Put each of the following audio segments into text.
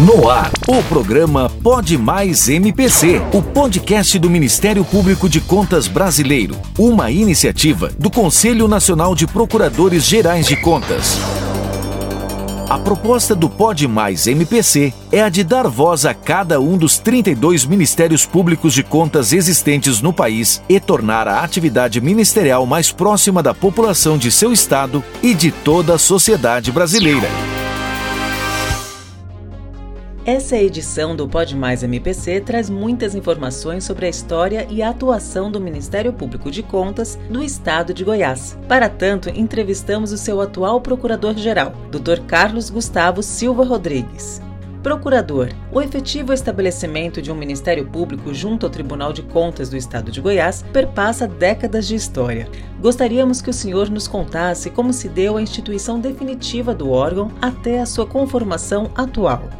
No ar, o programa Pode Mais MPC, o podcast do Ministério Público de Contas Brasileiro, uma iniciativa do Conselho Nacional de Procuradores Gerais de Contas. A proposta do Pode Mais MPC é a de dar voz a cada um dos 32 Ministérios Públicos de Contas existentes no país e tornar a atividade ministerial mais próxima da população de seu estado e de toda a sociedade brasileira. Essa edição do Pode Mais MPC traz muitas informações sobre a história e a atuação do Ministério Público de Contas do Estado de Goiás. Para tanto, entrevistamos o seu atual Procurador-Geral, Dr. Carlos Gustavo Silva Rodrigues. Procurador, o efetivo estabelecimento de um Ministério Público junto ao Tribunal de Contas do Estado de Goiás perpassa décadas de história. Gostaríamos que o senhor nos contasse como se deu a instituição definitiva do órgão até a sua conformação atual.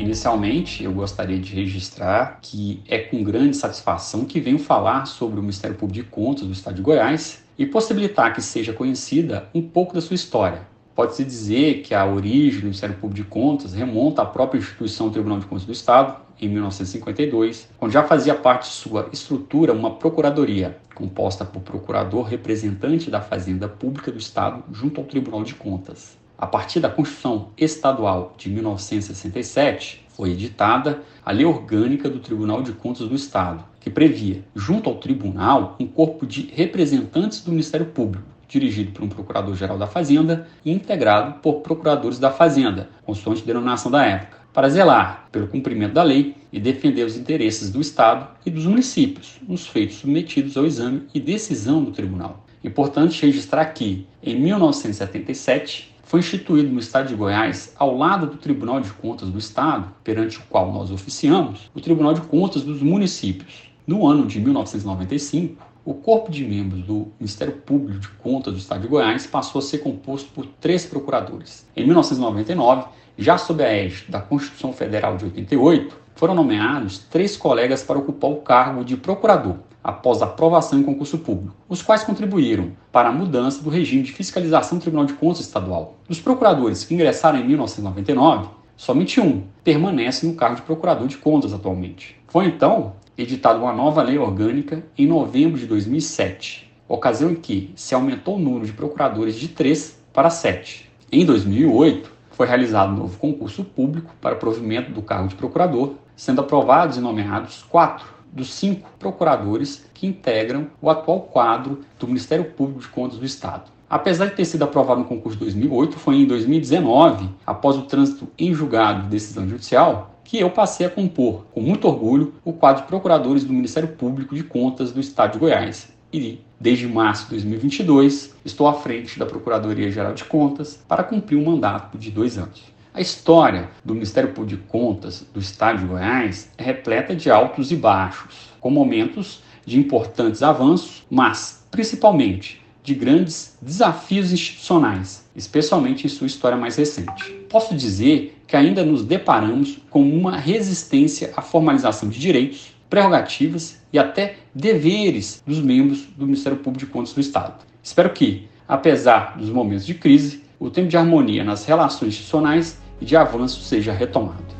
Inicialmente, eu gostaria de registrar que é com grande satisfação que venho falar sobre o Ministério Público de Contas do Estado de Goiás e possibilitar que seja conhecida um pouco da sua história. Pode-se dizer que a origem do Ministério Público de Contas remonta à própria instituição Tribunal de Contas do Estado, em 1952, onde já fazia parte de sua estrutura uma procuradoria, composta por procurador representante da Fazenda Pública do Estado junto ao Tribunal de Contas. A partir da Constituição Estadual de 1967, foi editada a Lei Orgânica do Tribunal de Contas do Estado, que previa, junto ao tribunal, um corpo de representantes do Ministério Público, dirigido por um procurador-geral da Fazenda e integrado por procuradores da Fazenda, consoante denominação da época, para zelar pelo cumprimento da lei e defender os interesses do Estado e dos municípios nos feitos submetidos ao exame e decisão do tribunal. Importante registrar que, em 1977, foi instituído no estado de Goiás, ao lado do Tribunal de Contas do Estado, perante o qual nós oficiamos, o Tribunal de Contas dos Municípios. No ano de 1995, o corpo de membros do Ministério Público de Contas do Estado de Goiás passou a ser composto por três procuradores. Em 1999, já sob a égide da Constituição Federal de 88, foram nomeados três colegas para ocupar o cargo de procurador, após aprovação em concurso público, os quais contribuíram para a mudança do regime de fiscalização do Tribunal de Contas Estadual. Dos procuradores que ingressaram em 1999, somente um permanece no cargo de procurador de contas atualmente. Foi então editada uma nova lei orgânica em novembro de 2007, ocasião em que se aumentou o número de procuradores de 3 para 7. Em 2008, foi realizado um novo concurso público para provimento do cargo de procurador, sendo aprovados e nomeados quatro dos cinco procuradores que integram o atual quadro do Ministério Público de Contas do Estado. Apesar de ter sido aprovado no concurso de 2008, foi em 2019, após o trânsito em julgado de decisão judicial, que eu passei a compor, com muito orgulho, o quadro de procuradores do Ministério Público de Contas do Estado de Goiás. E, desde março de 2022, estou à frente da Procuradoria-Geral de Contas para cumprir um mandato de dois anos. A história do Ministério Público de Contas do Estado de Goiás é repleta de altos e baixos, com momentos de importantes avanços, mas principalmente de grandes desafios institucionais, especialmente em sua história mais recente. Posso dizer que ainda nos deparamos com uma resistência à formalização de direitos, prerrogativas e até deveres dos membros do Ministério Público de Contas do Estado. Espero que, apesar dos momentos de crise, o tempo de harmonia nas relações institucionais e de avanço seja retomado.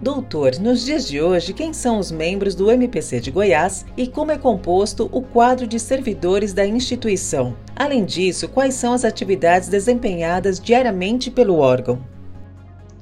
Doutor, nos dias de hoje, quem são os membros do MPC de Goiás e como é composto o quadro de servidores da instituição? Além disso, quais são as atividades desempenhadas diariamente pelo órgão?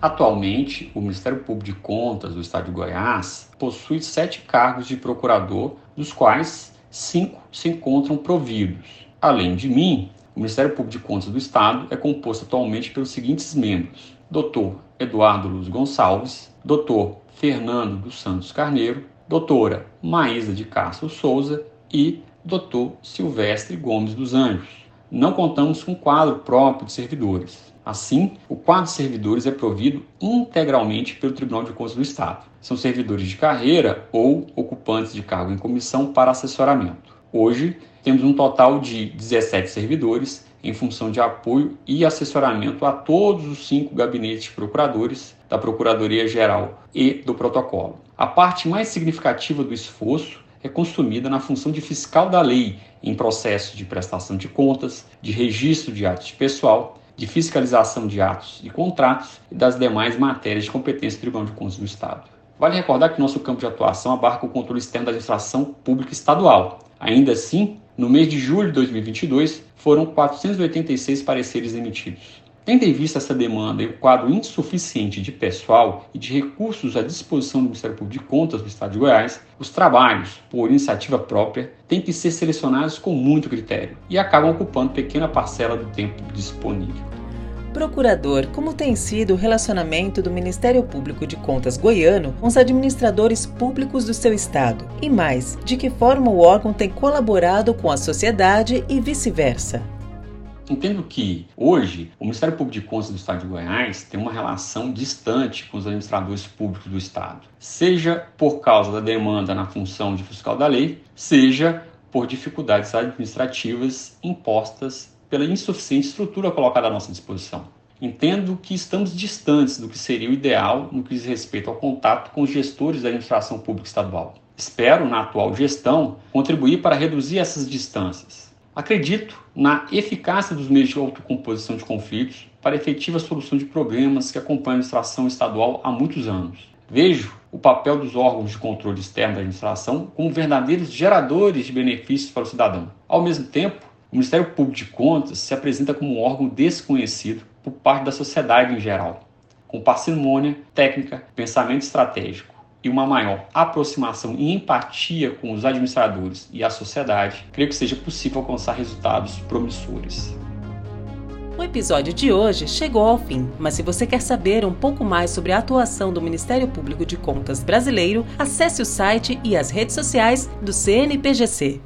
Atualmente, o Ministério Público de Contas do Estado de Goiás possui sete cargos de procurador, dos quais cinco se encontram providos. Além de mim, o Ministério Público de Contas do Estado é composto atualmente pelos seguintes membros: Dr. Eduardo Luz Gonçalves, Dr. Fernando dos Santos Carneiro, doutora Maísa de Castro Souza e Dr. Silvestre Gomes dos Anjos. Não contamos com quadro próprio de servidores. Assim, o quadro de servidores é provido integralmente pelo Tribunal de Contas do Estado. São servidores de carreira ou ocupantes de cargo em comissão para assessoramento. Hoje, temos um total de 17 servidores em função de apoio e assessoramento a todos os cinco gabinetes procuradores da Procuradoria-Geral e do protocolo. A parte mais significativa do esforço é consumida na função de fiscal da lei em processo de prestação de contas, de registro de atos de pessoal de fiscalização de atos e contratos e das demais matérias de competência do Tribunal de Contas do Estado. Vale recordar que nosso campo de atuação abarca o controle externo da administração pública estadual. Ainda assim, no mês de julho de 2022, foram 486 pareceres emitidos. Tendo em vista essa demanda e o quadro insuficiente de pessoal e de recursos à disposição do Ministério Público de Contas do Estado de Goiás, os trabalhos, por iniciativa própria, têm que ser selecionados com muito critério e acabam ocupando pequena parcela do tempo disponível. Procurador, como tem sido o relacionamento do Ministério Público de Contas goiano com os administradores públicos do seu estado? E mais, de que forma o órgão tem colaborado com a sociedade e vice-versa? Entendo que hoje o Ministério Público de Contas do Estado de Goiás tem uma relação distante com os administradores públicos do Estado, seja por causa da demanda na função de fiscal da lei, seja por dificuldades administrativas impostas pela insuficiente estrutura colocada à nossa disposição. Entendo que estamos distantes do que seria o ideal no que diz respeito ao contato com os gestores da administração pública estadual. Espero, na atual gestão, contribuir para reduzir essas distâncias Acredito na eficácia dos meios de autocomposição de conflitos para efetiva solução de problemas que acompanham a administração estadual há muitos anos. Vejo o papel dos órgãos de controle externo da administração como verdadeiros geradores de benefícios para o cidadão. Ao mesmo tempo, o Ministério Público de Contas se apresenta como um órgão desconhecido por parte da sociedade em geral, com parcimônia, técnica, pensamento estratégico e uma maior aproximação e empatia com os administradores e a sociedade, creio que seja possível alcançar resultados promissores. O episódio de hoje chegou ao fim, mas se você quer saber um pouco mais sobre a atuação do Ministério Público de Contas brasileiro, acesse o site e as redes sociais do CNPGC.